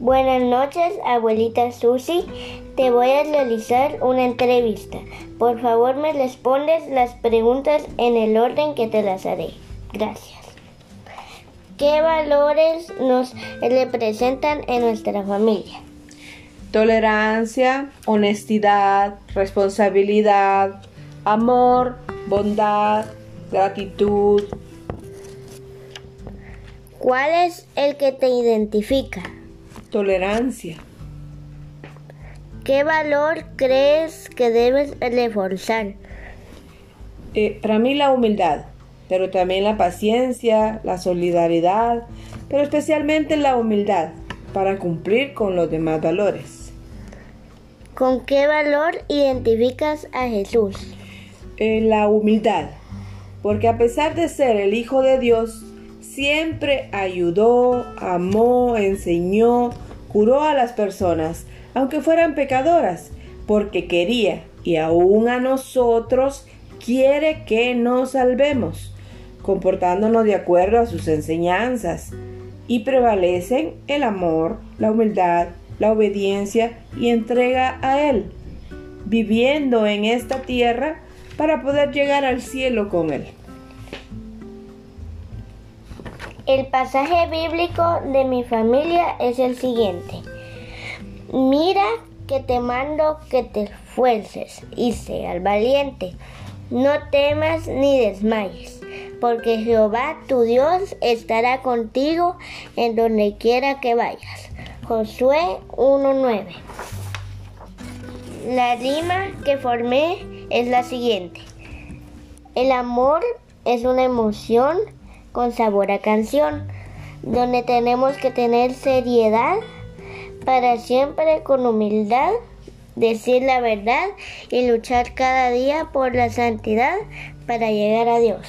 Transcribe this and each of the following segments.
Buenas noches, abuelita Susi. Te voy a realizar una entrevista. Por favor, me respondes las preguntas en el orden que te las haré. Gracias. ¿Qué valores nos representan en nuestra familia? Tolerancia, honestidad, responsabilidad, amor, bondad, gratitud. ¿Cuál es el que te identifica? Tolerancia. ¿Qué valor crees que debes reforzar? Eh, para mí la humildad, pero también la paciencia, la solidaridad, pero especialmente la humildad para cumplir con los demás valores. ¿Con qué valor identificas a Jesús? Eh, la humildad, porque a pesar de ser el Hijo de Dios, siempre ayudó, amó, enseñó, curó a las personas, aunque fueran pecadoras, porque quería y aún a nosotros quiere que nos salvemos, comportándonos de acuerdo a sus enseñanzas. Y prevalecen el amor, la humildad, la obediencia y entrega a Él, viviendo en esta tierra para poder llegar al cielo con Él. El pasaje bíblico de mi familia es el siguiente. Mira que te mando que te esfuerces y seas valiente. No temas ni desmayes, porque Jehová tu Dios estará contigo en donde quiera que vayas. Josué 1.9. La rima que formé es la siguiente. El amor es una emoción con sabor a canción, donde tenemos que tener seriedad para siempre con humildad decir la verdad y luchar cada día por la santidad para llegar a Dios.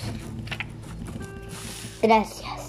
Gracias.